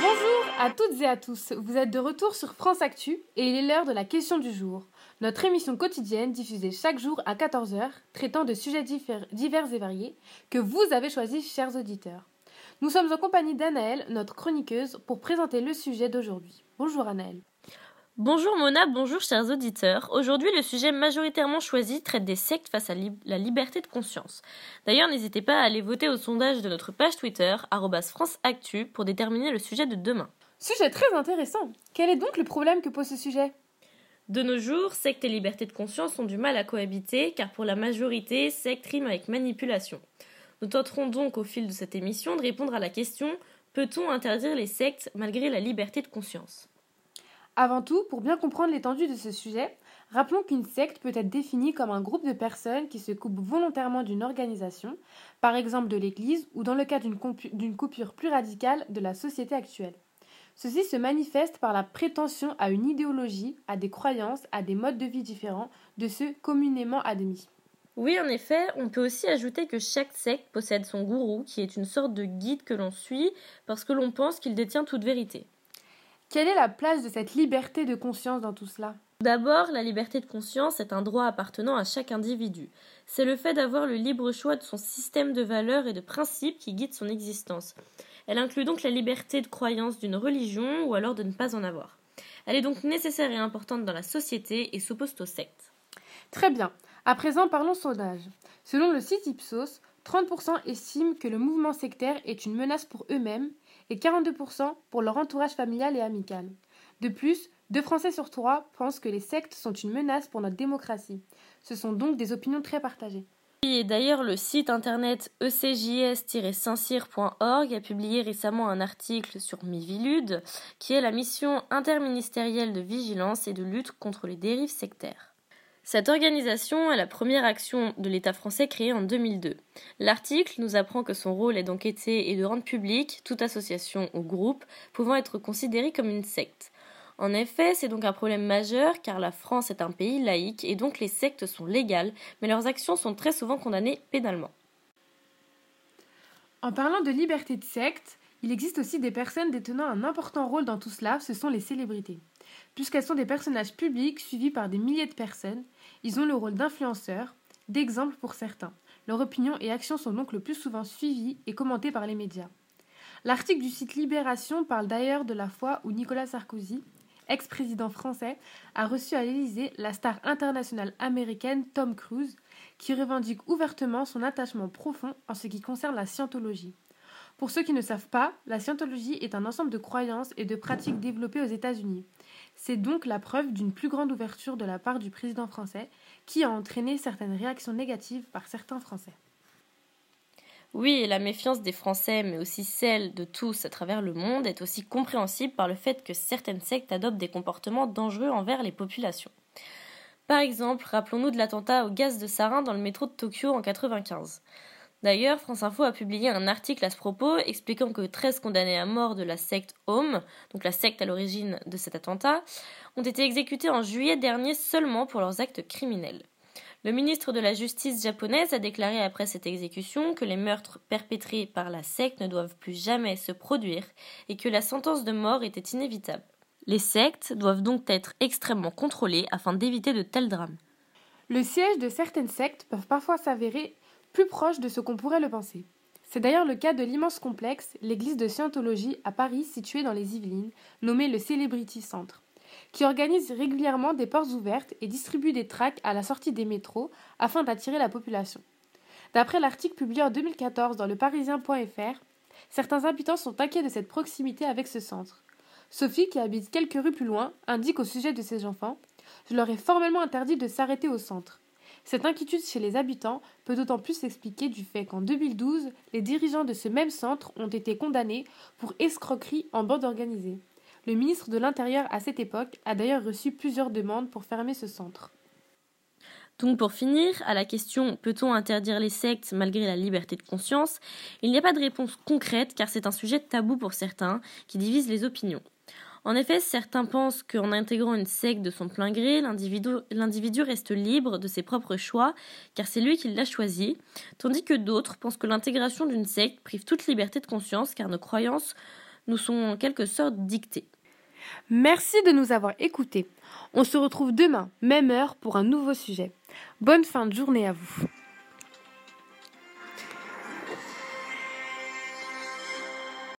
Bonjour à toutes et à tous, vous êtes de retour sur France Actu et il est l'heure de la question du jour. Notre émission quotidienne diffusée chaque jour à 14h, traitant de sujets divers et variés, que vous avez choisis, chers auditeurs. Nous sommes en compagnie d'Anaëlle, notre chroniqueuse, pour présenter le sujet d'aujourd'hui. Bonjour Anaëlle. Bonjour Mona, bonjour chers auditeurs. Aujourd'hui, le sujet majoritairement choisi traite des sectes face à la liberté de conscience. D'ailleurs, n'hésitez pas à aller voter au sondage de notre page Twitter, FranceActu, pour déterminer le sujet de demain. Sujet très intéressant. Quel est donc le problème que pose ce sujet? De nos jours, sectes et liberté de conscience ont du mal à cohabiter, car pour la majorité, secte rime avec manipulation. Nous tenterons donc au fil de cette émission de répondre à la question peut-on interdire les sectes malgré la liberté de conscience? Avant tout, pour bien comprendre l'étendue de ce sujet, rappelons qu'une secte peut être définie comme un groupe de personnes qui se coupent volontairement d'une organisation, par exemple de l'Église ou dans le cas d'une coupure plus radicale de la société actuelle. Ceci se manifeste par la prétention à une idéologie, à des croyances, à des modes de vie différents de ceux communément admis. Oui, en effet, on peut aussi ajouter que chaque secte possède son gourou, qui est une sorte de guide que l'on suit parce que l'on pense qu'il détient toute vérité. Quelle est la place de cette liberté de conscience dans tout cela? D'abord, la liberté de conscience est un droit appartenant à chaque individu. C'est le fait d'avoir le libre choix de son système de valeurs et de principes qui guide son existence. Elle inclut donc la liberté de croyance d'une religion ou alors de ne pas en avoir. Elle est donc nécessaire et importante dans la société et s'oppose aux sectes. Très bien. À présent, parlons sondage. Selon le site Ipsos, 30% estiment que le mouvement sectaire est une menace pour eux-mêmes et 42% pour leur entourage familial et amical. De plus, deux Français sur trois pensent que les sectes sont une menace pour notre démocratie. Ce sont donc des opinions très partagées. Et d'ailleurs, le site internet ecjs-saint-cyr.org a publié récemment un article sur Mivilude, qui est la mission interministérielle de vigilance et de lutte contre les dérives sectaires. Cette organisation est la première action de l'État français créée en 2002. L'article nous apprend que son rôle est d'enquêter et de rendre public toute association ou groupe pouvant être considérée comme une secte. En effet, c'est donc un problème majeur car la France est un pays laïque et donc les sectes sont légales, mais leurs actions sont très souvent condamnées pénalement. En parlant de liberté de secte, il existe aussi des personnes détenant un important rôle dans tout cela, ce sont les célébrités. Puisqu'elles sont des personnages publics suivis par des milliers de personnes, ils ont le rôle d'influenceurs, d'exemples pour certains. Leurs opinions et actions sont donc le plus souvent suivies et commentées par les médias. L'article du site Libération parle d'ailleurs de la fois où Nicolas Sarkozy, ex-président français, a reçu à l'Élysée la star internationale américaine Tom Cruise, qui revendique ouvertement son attachement profond en ce qui concerne la scientologie. Pour ceux qui ne savent pas, la scientologie est un ensemble de croyances et de pratiques développées aux États-Unis. C'est donc la preuve d'une plus grande ouverture de la part du président français, qui a entraîné certaines réactions négatives par certains Français. Oui, la méfiance des Français, mais aussi celle de tous à travers le monde, est aussi compréhensible par le fait que certaines sectes adoptent des comportements dangereux envers les populations. Par exemple, rappelons-nous de l'attentat au gaz de sarin dans le métro de Tokyo en 1995. D'ailleurs, France Info a publié un article à ce propos expliquant que 13 condamnés à mort de la secte Home, donc la secte à l'origine de cet attentat, ont été exécutés en juillet dernier seulement pour leurs actes criminels. Le ministre de la Justice japonaise a déclaré après cette exécution que les meurtres perpétrés par la secte ne doivent plus jamais se produire et que la sentence de mort était inévitable. Les sectes doivent donc être extrêmement contrôlées afin d'éviter de tels drames. Le siège de certaines sectes peuvent parfois s'avérer plus proche de ce qu'on pourrait le penser. C'est d'ailleurs le cas de l'immense complexe, l'église de Scientologie à Paris située dans les Yvelines, nommée le Celebrity Centre qui organise régulièrement des portes ouvertes et distribue des tracts à la sortie des métros afin d'attirer la population. D'après l'article publié en 2014 dans le parisien.fr, certains habitants sont inquiets de cette proximité avec ce centre. Sophie, qui habite quelques rues plus loin, indique au sujet de ses enfants Je leur ai formellement interdit de s'arrêter au centre. Cette inquiétude chez les habitants peut d'autant plus s'expliquer du fait qu'en 2012, les dirigeants de ce même centre ont été condamnés pour escroquerie en bande organisée. Le ministre de l'Intérieur à cette époque a d'ailleurs reçu plusieurs demandes pour fermer ce centre. Donc pour finir, à la question peut-on interdire les sectes malgré la liberté de conscience, il n'y a pas de réponse concrète car c'est un sujet tabou pour certains qui divise les opinions. En effet, certains pensent qu'en intégrant une secte de son plein gré, l'individu reste libre de ses propres choix, car c'est lui qui l'a choisi, tandis que d'autres pensent que l'intégration d'une secte prive toute liberté de conscience, car nos croyances nous sont en quelque sorte dictées. Merci de nous avoir écoutés. On se retrouve demain, même heure, pour un nouveau sujet. Bonne fin de journée à vous.